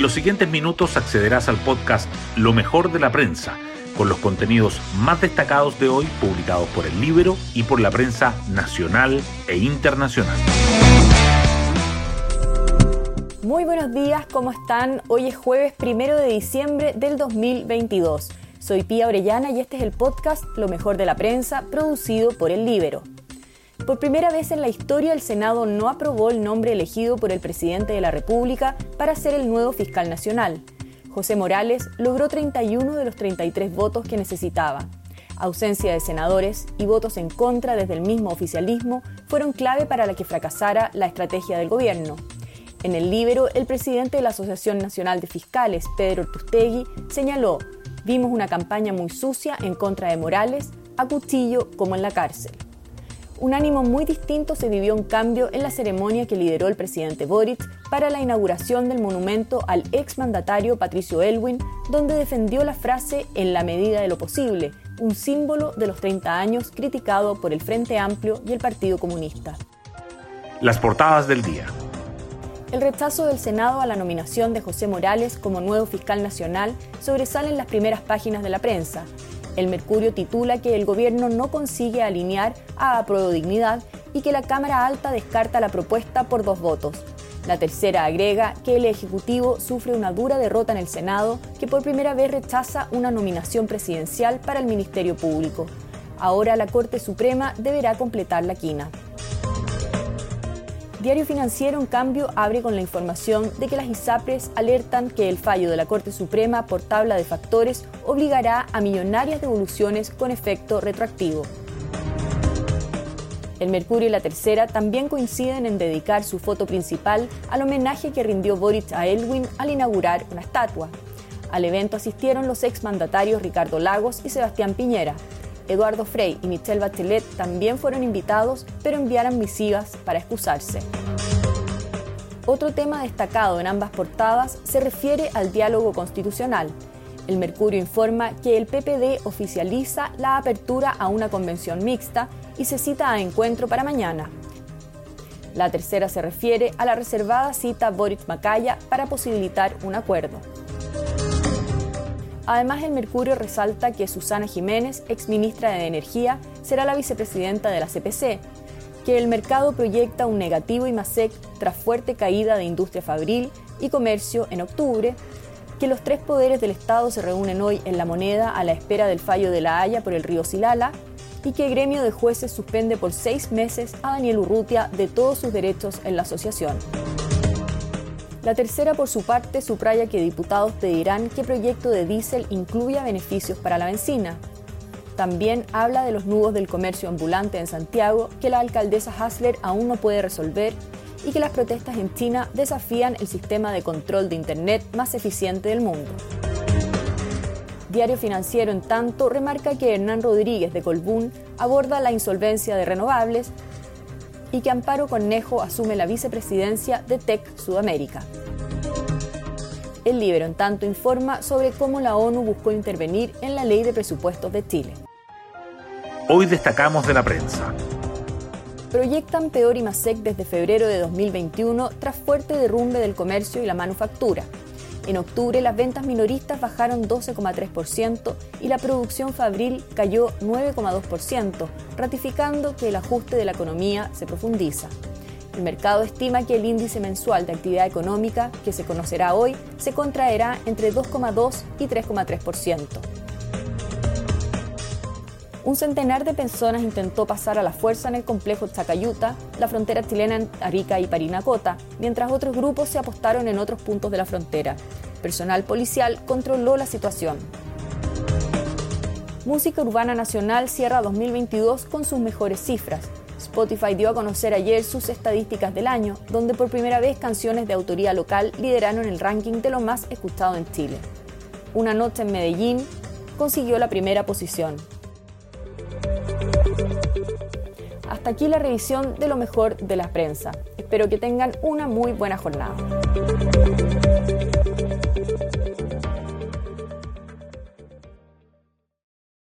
En los siguientes minutos accederás al podcast Lo mejor de la prensa, con los contenidos más destacados de hoy publicados por el Libro y por la prensa nacional e internacional. Muy buenos días, ¿cómo están? Hoy es jueves primero de diciembre del 2022. Soy Pía Orellana y este es el podcast Lo mejor de la prensa, producido por el Libero. Por primera vez en la historia, el Senado no aprobó el nombre elegido por el presidente de la República para ser el nuevo fiscal nacional. José Morales logró 31 de los 33 votos que necesitaba. Ausencia de senadores y votos en contra desde el mismo oficialismo fueron clave para que fracasara la estrategia del gobierno. En el Libero, el presidente de la Asociación Nacional de Fiscales, Pedro Ortustegui, señaló, vimos una campaña muy sucia en contra de Morales, a cuchillo como en la cárcel. Un ánimo muy distinto se vivió un cambio en la ceremonia que lideró el presidente Boric para la inauguración del monumento al exmandatario Patricio Elwin, donde defendió la frase en la medida de lo posible, un símbolo de los 30 años criticado por el Frente Amplio y el Partido Comunista. Las portadas del día. El rechazo del Senado a la nominación de José Morales como nuevo fiscal nacional sobresale en las primeras páginas de la prensa. El Mercurio titula que el gobierno no consigue alinear a Dignidad y que la Cámara Alta descarta la propuesta por dos votos. La tercera agrega que el Ejecutivo sufre una dura derrota en el Senado, que por primera vez rechaza una nominación presidencial para el Ministerio Público. Ahora la Corte Suprema deberá completar la quina. Diario Financiero, en cambio, abre con la información de que las ISAPRES alertan que el fallo de la Corte Suprema por tabla de factores obligará a millonarias devoluciones con efecto retroactivo. El Mercurio y la Tercera también coinciden en dedicar su foto principal al homenaje que rindió Boric a Elwin al inaugurar una estatua. Al evento asistieron los exmandatarios Ricardo Lagos y Sebastián Piñera. Eduardo Frey y Michelle Bachelet también fueron invitados, pero enviaron misivas para excusarse. Otro tema destacado en ambas portadas se refiere al diálogo constitucional. El Mercurio informa que el PPD oficializa la apertura a una convención mixta y se cita a encuentro para mañana. La tercera se refiere a la reservada cita Boric Macaya para posibilitar un acuerdo. Además, el Mercurio resalta que Susana Jiménez, exministra de Energía, será la vicepresidenta de la CPC, que el mercado proyecta un negativo IMASEC tras fuerte caída de industria fabril y comercio en octubre, que los tres poderes del Estado se reúnen hoy en la moneda a la espera del fallo de la Haya por el río Silala y que el gremio de jueces suspende por seis meses a Daniel Urrutia de todos sus derechos en la asociación. La tercera, por su parte, subraya que diputados pedirán que proyecto de diésel incluya beneficios para la benzina. También habla de los nudos del comercio ambulante en Santiago que la alcaldesa Hasler aún no puede resolver y que las protestas en China desafían el sistema de control de Internet más eficiente del mundo. Diario Financiero, en tanto, remarca que Hernán Rodríguez de Colbún aborda la insolvencia de renovables y que Amparo Cornejo asume la vicepresidencia de TEC Sudamérica. El Libro, en tanto, informa sobre cómo la ONU buscó intervenir en la ley de presupuestos de Chile. Hoy destacamos de la prensa. Proyectan peor IMASEC desde febrero de 2021 tras fuerte derrumbe del comercio y la manufactura. En octubre las ventas minoristas bajaron 12,3% y la producción fabril cayó 9,2%, ratificando que el ajuste de la economía se profundiza. El mercado estima que el índice mensual de actividad económica, que se conocerá hoy, se contraerá entre 2,2 y 3,3%. Un centenar de personas intentó pasar a la fuerza en el complejo Chacayuta, la frontera chilena en Arica y Parinacota, mientras otros grupos se apostaron en otros puntos de la frontera. Personal policial controló la situación. Música Urbana Nacional cierra 2022 con sus mejores cifras. Spotify dio a conocer ayer sus estadísticas del año, donde por primera vez canciones de autoría local lideraron el ranking de lo más escuchado en Chile. Una noche en Medellín consiguió la primera posición. Aquí la revisión de lo mejor de la prensa. Espero que tengan una muy buena jornada.